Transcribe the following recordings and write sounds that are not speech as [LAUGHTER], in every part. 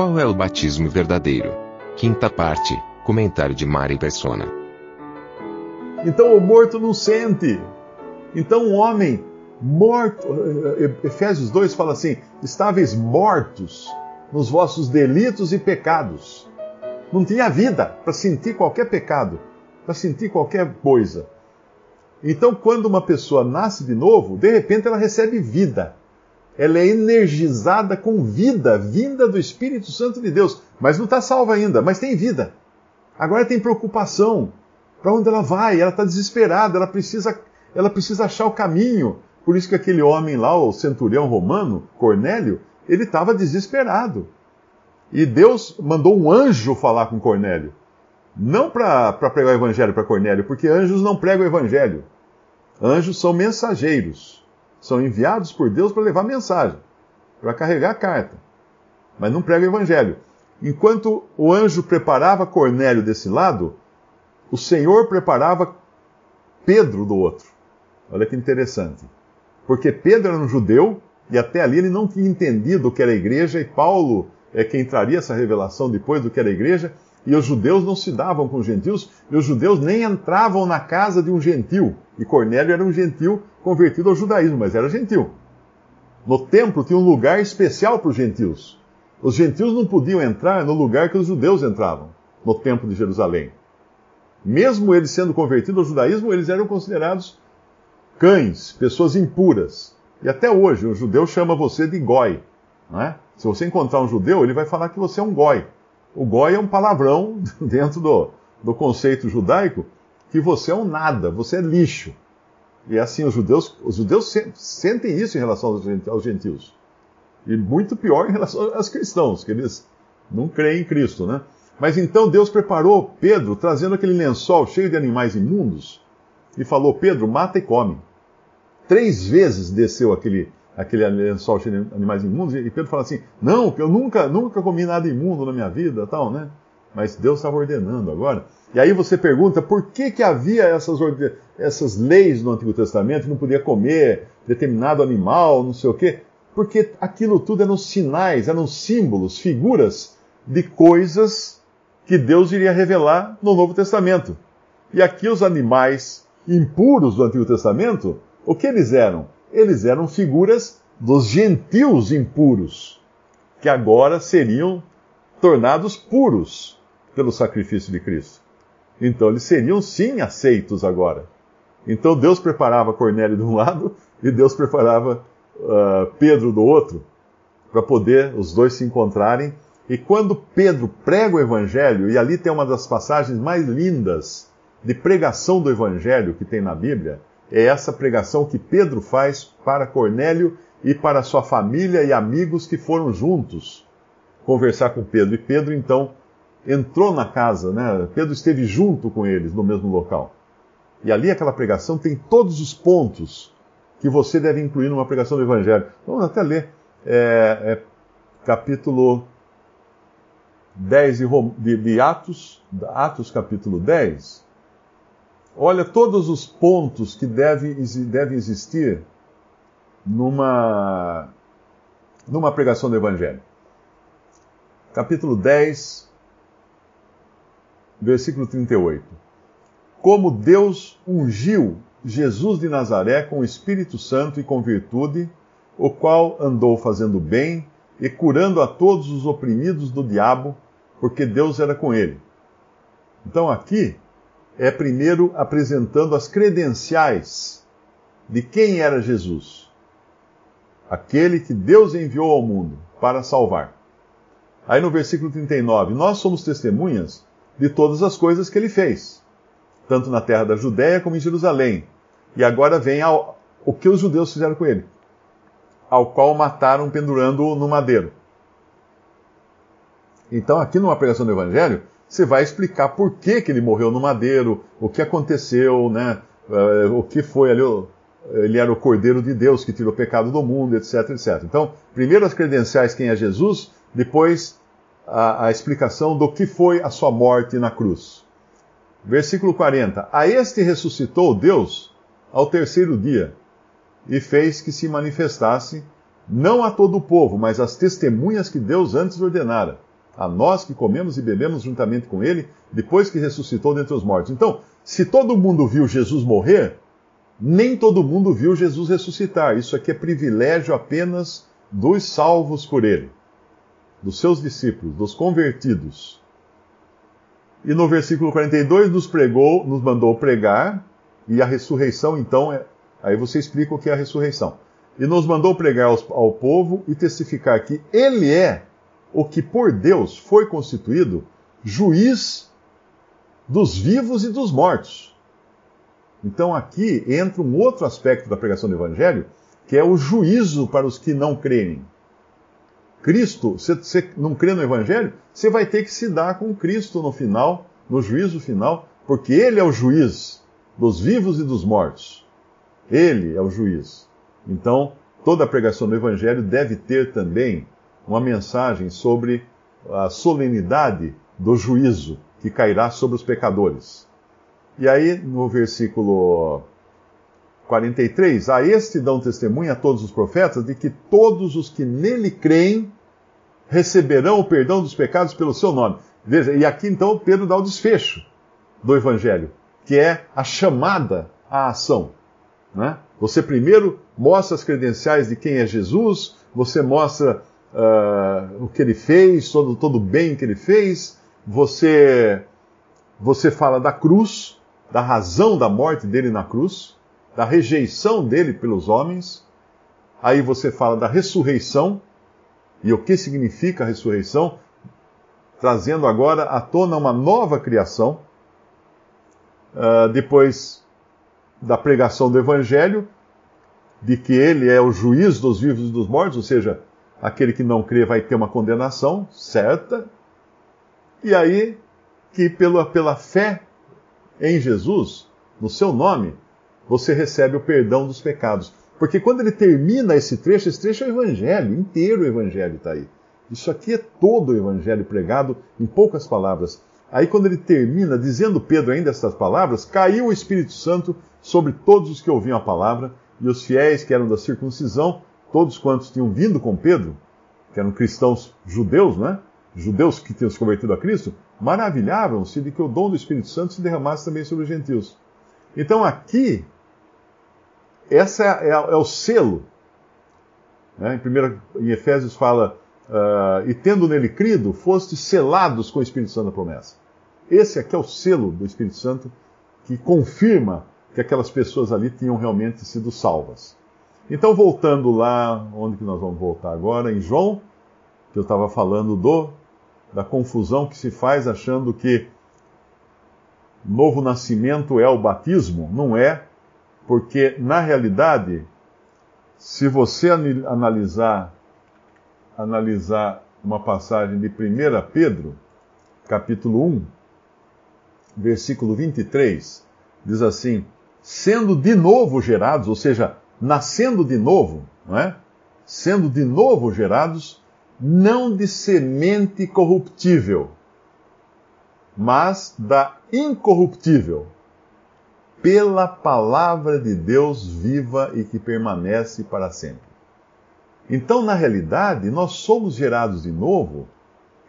Qual é o batismo verdadeiro? Quinta parte, comentário de Mari Persona. Então o morto não sente. Então um homem morto, Efésios 2 fala assim: estáveis mortos nos vossos delitos e pecados. Não tinha vida para sentir qualquer pecado, para sentir qualquer coisa. Então, quando uma pessoa nasce de novo, de repente ela recebe vida. Ela é energizada com vida, vinda do Espírito Santo de Deus. Mas não está salva ainda, mas tem vida. Agora tem preocupação. Para onde ela vai? Ela está desesperada, ela precisa, ela precisa achar o caminho. Por isso que aquele homem lá, o centurião romano, Cornélio, ele estava desesperado. E Deus mandou um anjo falar com Cornélio. Não para pregar o evangelho para Cornélio, porque anjos não pregam o evangelho. Anjos são mensageiros. São enviados por Deus para levar mensagem, para carregar a carta. Mas não pregam o evangelho. Enquanto o anjo preparava Cornélio desse lado, o Senhor preparava Pedro do outro. Olha que interessante. Porque Pedro era um judeu e até ali ele não tinha entendido o que era a igreja e Paulo é quem traria essa revelação depois do que era a igreja, e os judeus não se davam com os gentios, e os judeus nem entravam na casa de um gentil. E Cornélio era um gentil convertido ao judaísmo, mas era gentil. No templo tinha um lugar especial para os gentios. Os gentios não podiam entrar no lugar que os judeus entravam, no templo de Jerusalém. Mesmo eles sendo convertidos ao judaísmo, eles eram considerados cães, pessoas impuras. E até hoje, o judeu chama você de goi. Não é? Se você encontrar um judeu, ele vai falar que você é um goi. O goi é um palavrão [LAUGHS] dentro do, do conceito judaico que você é um nada, você é lixo. E assim, os judeus, os judeus sentem isso em relação aos gentios. E muito pior em relação aos cristãos, que eles não creem em Cristo, né? Mas então Deus preparou Pedro trazendo aquele lençol cheio de animais imundos e falou: Pedro, mata e come. Três vezes desceu aquele, aquele lençol cheio de animais imundos e Pedro fala assim: Não, eu nunca, nunca comi nada imundo na minha vida, tal, né? Mas Deus estava ordenando agora. E aí você pergunta por que, que havia essas, essas leis no Antigo Testamento, não podia comer determinado animal, não sei o quê. Porque aquilo tudo eram sinais, eram símbolos, figuras de coisas que Deus iria revelar no Novo Testamento. E aqui os animais impuros do Antigo Testamento, o que eles eram? Eles eram figuras dos gentios impuros, que agora seriam tornados puros pelo sacrifício de Cristo. Então eles seriam sim aceitos agora. Então Deus preparava Cornélio de um lado e Deus preparava uh, Pedro do outro, para poder os dois se encontrarem e quando Pedro prega o Evangelho, e ali tem uma das passagens mais lindas de pregação do Evangelho que tem na Bíblia, é essa pregação que Pedro faz para Cornélio e para sua família e amigos que foram juntos conversar com Pedro. E Pedro então entrou na casa, né? Pedro esteve junto com eles no mesmo local. E ali aquela pregação tem todos os pontos que você deve incluir numa pregação do Evangelho. Vamos até ler. É, é, capítulo 10 de, de Atos, Atos capítulo 10, olha todos os pontos que devem deve existir numa, numa pregação do Evangelho. Capítulo 10, versículo 38. Como Deus ungiu Jesus de Nazaré com o Espírito Santo e com virtude, o qual andou fazendo bem e curando a todos os oprimidos do diabo, porque Deus era com ele. Então aqui é primeiro apresentando as credenciais de quem era Jesus. Aquele que Deus enviou ao mundo para salvar. Aí no versículo 39, nós somos testemunhas de todas as coisas que ele fez, tanto na terra da Judéia como em Jerusalém. E agora vem ao, o que os judeus fizeram com ele ao qual mataram pendurando-o no madeiro. Então, aqui numa pregação do Evangelho, você vai explicar por que, que ele morreu no madeiro, o que aconteceu, né? Uh, o que foi ali. Ele era o Cordeiro de Deus que tirou o pecado do mundo, etc, etc. Então, primeiro as credenciais, quem é Jesus, depois a, a explicação do que foi a sua morte na cruz. Versículo 40. A este ressuscitou Deus ao terceiro dia e fez que se manifestasse não a todo o povo, mas às testemunhas que Deus antes ordenara, a nós que comemos e bebemos juntamente com ele, depois que ressuscitou dentre os mortos. Então, se todo mundo viu Jesus morrer, nem todo mundo viu Jesus ressuscitar. Isso aqui é privilégio apenas dos salvos por ele, dos seus discípulos, dos convertidos. E no versículo 42 nos pregou, nos mandou pregar, e a ressurreição, então, é, aí você explica o que é a ressurreição. E nos mandou pregar aos, ao povo e testificar que ele é o que por Deus foi constituído juiz dos vivos e dos mortos. Então aqui entra um outro aspecto da pregação do Evangelho, que é o juízo para os que não creem. Cristo, se você não crê no Evangelho, você vai ter que se dar com Cristo no final, no juízo final, porque Ele é o juiz dos vivos e dos mortos. Ele é o juiz. Então, toda a pregação do Evangelho deve ter também uma mensagem sobre a solenidade do juízo que cairá sobre os pecadores. E aí, no versículo 43, a este dão testemunha a todos os profetas de que todos os que nele creem receberão o perdão dos pecados pelo seu nome. Veja, e aqui então Pedro dá o desfecho do evangelho, que é a chamada à ação. Né? Você primeiro mostra as credenciais de quem é Jesus, você mostra uh, o que ele fez, todo, todo o bem que ele fez, você, você fala da cruz, da razão da morte dele na cruz, da rejeição dele pelos homens. Aí você fala da ressurreição e o que significa a ressurreição, trazendo agora à tona uma nova criação. Uh, depois da pregação do Evangelho, de que ele é o juiz dos vivos e dos mortos, ou seja, aquele que não crê vai ter uma condenação certa. E aí, que pela, pela fé em Jesus, no seu nome, você recebe o perdão dos pecados. Porque quando ele termina esse trecho, esse trecho é o Evangelho, inteiro o Evangelho está aí. Isso aqui é todo o Evangelho pregado em poucas palavras. Aí, quando ele termina dizendo Pedro ainda essas palavras, caiu o Espírito Santo sobre todos os que ouviam a palavra, e os fiéis que eram da circuncisão, todos quantos tinham vindo com Pedro, que eram cristãos judeus, né? Judeus que tinham se convertido a Cristo, maravilhavam-se de que o dom do Espírito Santo se derramasse também sobre os gentios. Então aqui, essa é, é, é o selo. Né? Em, primeiro, em Efésios fala, uh, e tendo nele crido, foste selados com o Espírito Santo da promessa. Esse aqui é o selo do Espírito Santo que confirma que aquelas pessoas ali tinham realmente sido salvas. Então, voltando lá, onde que nós vamos voltar agora? Em João, que eu estava falando do da confusão que se faz achando que novo nascimento é o batismo. Não é, porque na realidade, se você analisar analisar uma passagem de 1 Pedro, capítulo 1, versículo 23, diz assim: sendo de novo gerados, ou seja, nascendo de novo, não é? Sendo de novo gerados não de semente corruptível, mas da incorruptível, pela palavra de Deus viva e que permanece para sempre. Então, na realidade, nós somos gerados de novo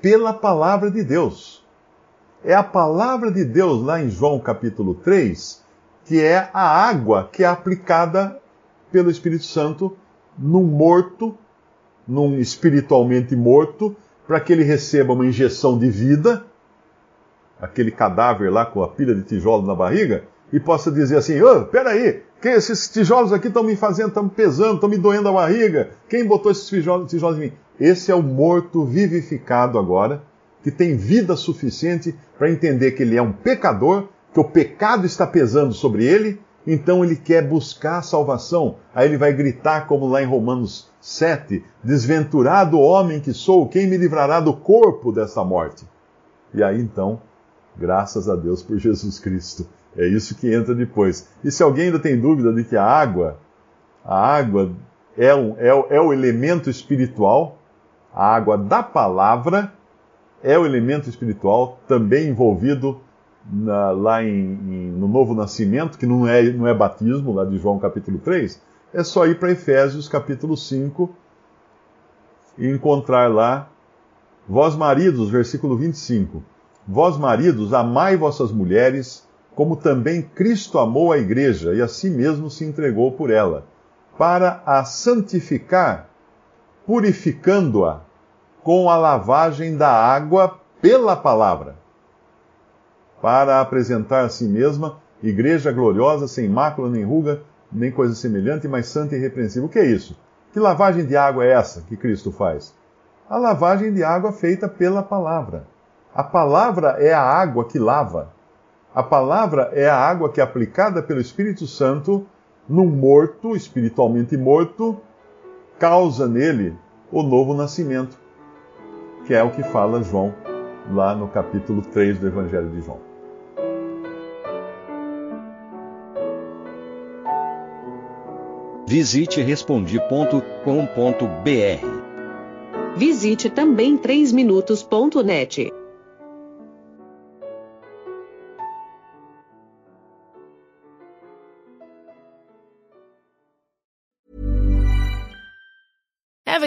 pela palavra de Deus. É a palavra de Deus, lá em João capítulo 3, que é a água que é aplicada pelo Espírito Santo num morto num espiritualmente morto, para que ele receba uma injeção de vida, aquele cadáver lá com a pilha de tijolos na barriga, e possa dizer assim: oh, peraí, que esses tijolos aqui estão me fazendo, estão me pesando, estão me doendo a barriga. Quem botou esses tijolos, tijolos em mim? Esse é o morto vivificado agora, que tem vida suficiente para entender que ele é um pecador, que o pecado está pesando sobre ele Então ele quer buscar a salvação. Aí ele vai gritar, como lá em Romanos 7, Desventurado homem que sou, quem me livrará do corpo dessa morte? E aí então, graças a Deus por Jesus Cristo. É isso que entra depois. E se alguém ainda tem dúvida de que a água, a água é, um, é, é o elemento espiritual, a água da palavra é o elemento espiritual também envolvido na, lá em, em, no novo nascimento, que não é, não é batismo, lá de João capítulo 3, é só ir para Efésios capítulo 5 e encontrar lá, vós maridos, versículo 25, vós maridos, amai vossas mulheres, como também Cristo amou a igreja e a si mesmo se entregou por ela, para a santificar, purificando-a com a lavagem da água pela palavra, para apresentar a si mesma igreja gloriosa, sem mácula nem ruga, nem coisa semelhante, mas santa e irrepreensível. O que é isso? Que lavagem de água é essa que Cristo faz? A lavagem de água feita pela palavra. A palavra é a água que lava. A palavra é a água que, aplicada pelo Espírito Santo, num morto, espiritualmente morto, causa nele o novo nascimento, que é o que fala João lá no capítulo 3 do Evangelho de João. Visite respondi.com.br. Visite também 3minutos.net.